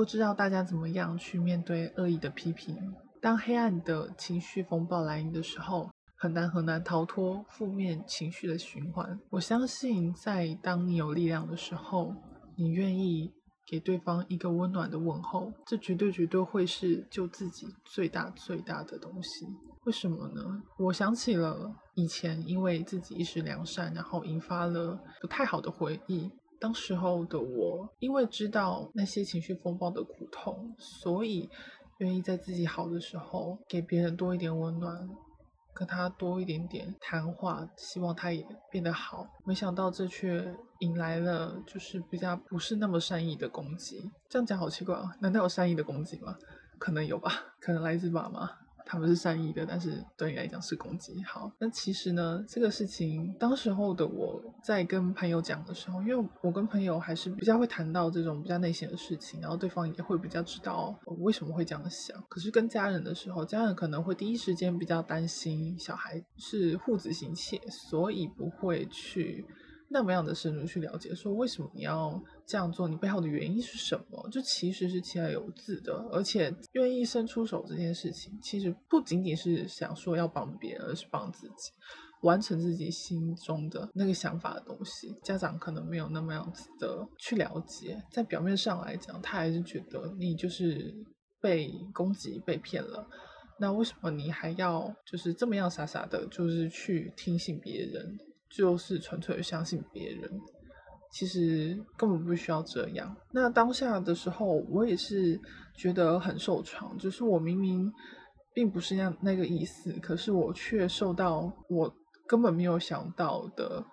不知道大家怎么样去面对恶意的批评？当黑暗的情绪风暴来临的时候，很难很难逃脱负面情绪的循环。我相信，在当你有力量的时候，你愿意给对方一个温暖的问候，这绝对绝对会是救自己最大最大的东西。为什么呢？我想起了以前因为自己一时良善，然后引发了不太好的回忆。当时候的我，因为知道那些情绪风暴的苦痛，所以愿意在自己好的时候给别人多一点温暖，跟他多一点点谈话，希望他也变得好。没想到这却引来了就是比较不是那么善意的攻击。这样讲好奇怪啊？难道有善意的攻击吗？可能有吧，可能来自爸妈。他们是善意的，但是对你来讲是攻击。好，那其实呢，这个事情当时候的我在跟朋友讲的时候，因为我跟朋友还是比较会谈到这种比较内心的事情，然后对方也会比较知道我为什么会这样想。可是跟家人的时候，家人可能会第一时间比较担心小孩是护子心切，所以不会去。那么样的深入去了解，说为什么你要这样做，你背后的原因是什么？就其实是其来有自的，而且愿意伸出手这件事情，其实不仅仅是想说要帮别人，而是帮自己完成自己心中的那个想法的东西。家长可能没有那么样子的去了解，在表面上来讲，他还是觉得你就是被攻击、被骗了。那为什么你还要就是这么样傻傻的，就是去听信别人？就是纯粹的相信别人，其实根本不需要这样。那当下的时候，我也是觉得很受创，就是我明明并不是那那个意思，可是我却受到我根本没有想到的。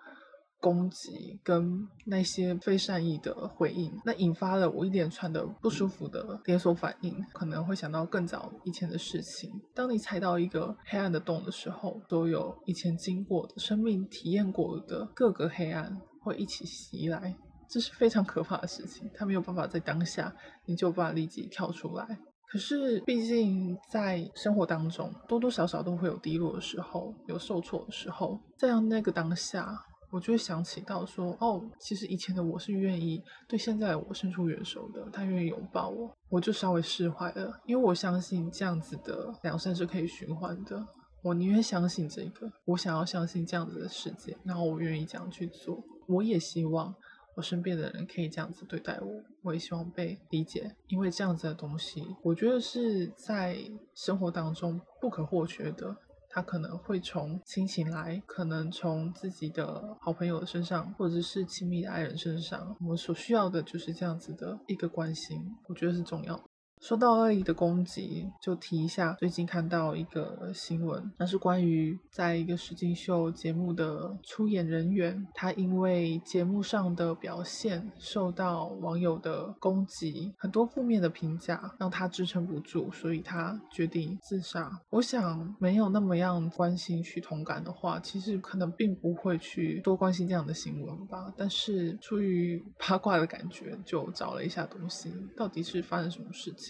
攻击跟那些非善意的回应，那引发了我一连串的不舒服的连锁反应，可能会想到更早以前的事情。当你踩到一个黑暗的洞的时候，都有以前经过的生命体验过的各个黑暗会一起袭来，这是非常可怕的事情。他没有办法在当下你就把立即跳出来。可是毕竟在生活当中多多少少都会有低落的时候，有受挫的时候，在那个当下。我就会想起到说，哦，其实以前的我是愿意对现在的我伸出援手的，他愿意拥抱我，我就稍微释怀了，因为我相信这样子的良善是可以循环的。我宁愿相信这个，我想要相信这样子的世界，然后我愿意这样去做。我也希望我身边的人可以这样子对待我，我也希望被理解，因为这样子的东西，我觉得是在生活当中不可或缺的。他可能会从亲情来，可能从自己的好朋友身上，或者是亲密的爱人身上，我们所需要的就是这样子的一个关心，我觉得是重要。说到恶意的攻击，就提一下最近看到一个新闻，那是关于在一个实境秀节目的出演人员，他因为节目上的表现受到网友的攻击，很多负面的评价，让他支撑不住，所以他决定自杀。我想没有那么样关心去同感的话，其实可能并不会去多关心这样的新闻吧。但是出于八卦的感觉，就找了一下东西，到底是发生什么事情。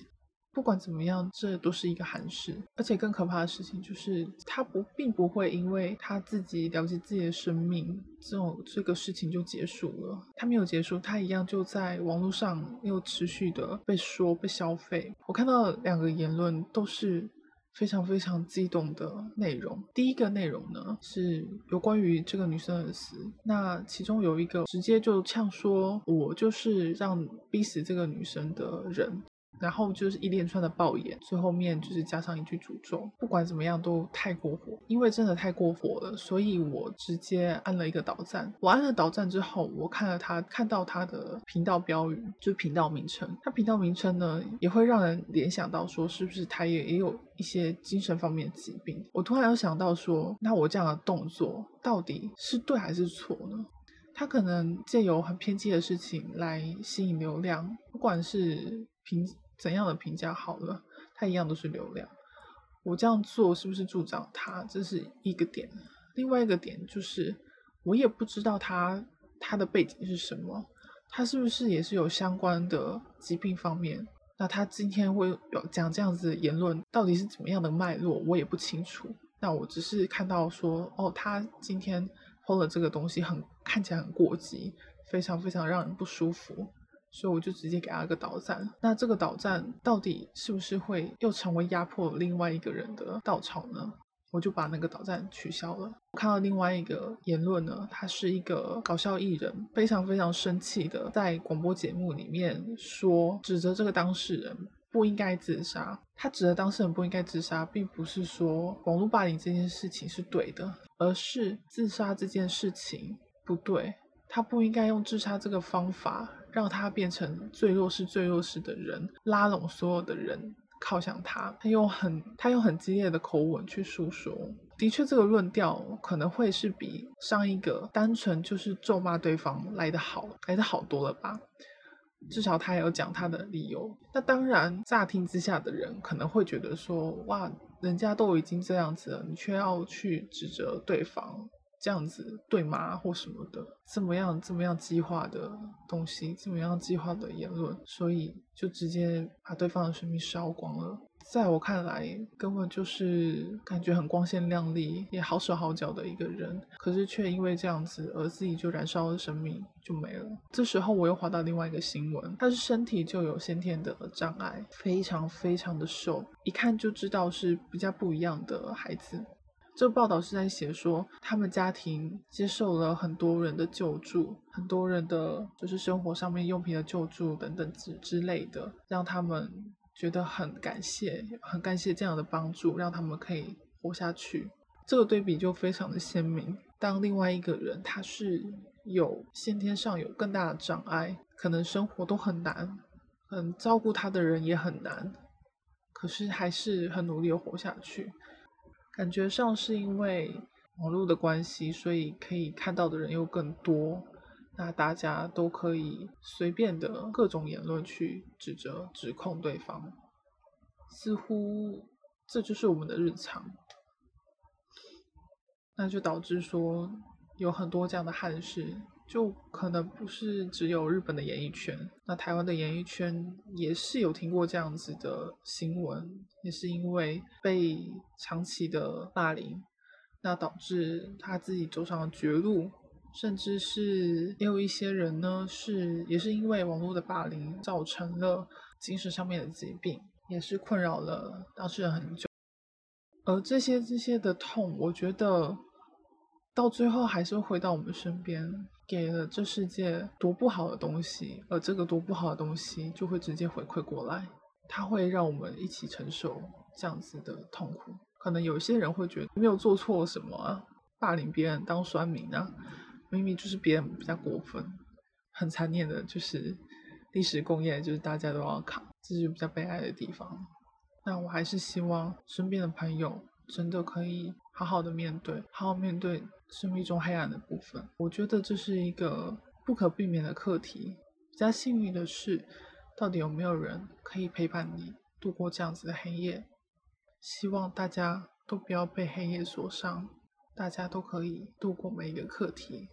不管怎么样，这都是一个憾事。而且更可怕的事情就是，他不并不会因为他自己了解自己的生命，这种这个事情就结束了。他没有结束，他一样就在网络上又持续的被说、被消费。我看到两个言论都是非常非常激动的内容。第一个内容呢是有关于这个女生的死，那其中有一个直接就呛说：“我就是让逼死这个女生的人。”然后就是一连串的爆言，最后面就是加上一句诅咒。不管怎么样都太过火，因为真的太过火了，所以我直接按了一个导赞。我按了导赞之后，我看了他看到他的频道标语，就频道名称。他频道名称呢，也会让人联想到说，是不是他也也有一些精神方面的疾病？我突然又想到说，那我这样的动作到底是对还是错呢？他可能借由很偏激的事情来吸引流量，不管是平。怎样的评价好了，他一样都是流量。我这样做是不是助长他？这是一个点。另外一个点就是，我也不知道他他的背景是什么，他是不是也是有相关的疾病方面？那他今天会有讲这样子言论，到底是怎么样的脉络，我也不清楚。那我只是看到说，哦，他今天抛了这个东西，很看起来很过激，非常非常让人不舒服。所以我就直接给他个导赞。那这个导赞到底是不是会又成为压迫另外一个人的稻草呢？我就把那个导赞取消了。我看到另外一个言论呢，他是一个搞笑艺人，非常非常生气的在广播节目里面说，指责这个当事人不应该自杀。他指责当事人不应该自杀，并不是说网络霸凌这件事情是对的，而是自杀这件事情不对。他不应该用自杀这个方法，让他变成最弱势、最弱势的人，拉拢所有的人靠向他。他用很他用很激烈的口吻去诉说，的确，这个论调可能会是比上一个单纯就是咒骂对方来的好，来的好多了吧？至少他有讲他的理由。那当然，乍听之下的人可能会觉得说，哇，人家都已经这样子了，你却要去指责对方。这样子对吗？或什么的，这么样这么样激化的东西，这么样激化的言论，所以就直接把对方的生命烧光了。在我看来，根本就是感觉很光鲜亮丽，也好手好脚的一个人，可是却因为这样子而自己就燃烧了生命，就没了。这时候我又滑到另外一个新闻，他是身体就有先天的障碍，非常非常的瘦，一看就知道是比较不一样的孩子。这报道是在写说，他们家庭接受了很多人的救助，很多人的就是生活上面用品的救助等等之之类的，让他们觉得很感谢，很感谢这样的帮助，让他们可以活下去。这个对比就非常的鲜明。当另外一个人他是有先天上有更大的障碍，可能生活都很难，很照顾他的人也很难，可是还是很努力的活下去。感觉上是因为网络的关系，所以可以看到的人又更多，那大家都可以随便的各种言论去指责、指控对方，似乎这就是我们的日常，那就导致说有很多这样的憾事。就可能不是只有日本的演艺圈，那台湾的演艺圈也是有听过这样子的新闻，也是因为被长期的霸凌，那导致他自己走上了绝路，甚至是也有一些人呢是也是因为网络的霸凌造成了精神上面的疾病，也是困扰了当事人很久，而这些这些的痛，我觉得到最后还是回到我们身边。给了这世界多不好的东西，而这个多不好的东西就会直接回馈过来，它会让我们一起承受这样子的痛苦。可能有些人会觉得没有做错什么啊，霸凌别人当酸民啊，明明就是别人比较过分。很残念的就是历史工业，就是大家都要扛，这是比较悲哀的地方。那我还是希望身边的朋友真的可以好好的面对，好好面对。生命中黑暗的部分，我觉得这是一个不可避免的课题。比较幸运的是，到底有没有人可以陪伴你度过这样子的黑夜？希望大家都不要被黑夜所伤，大家都可以度过每一个课题。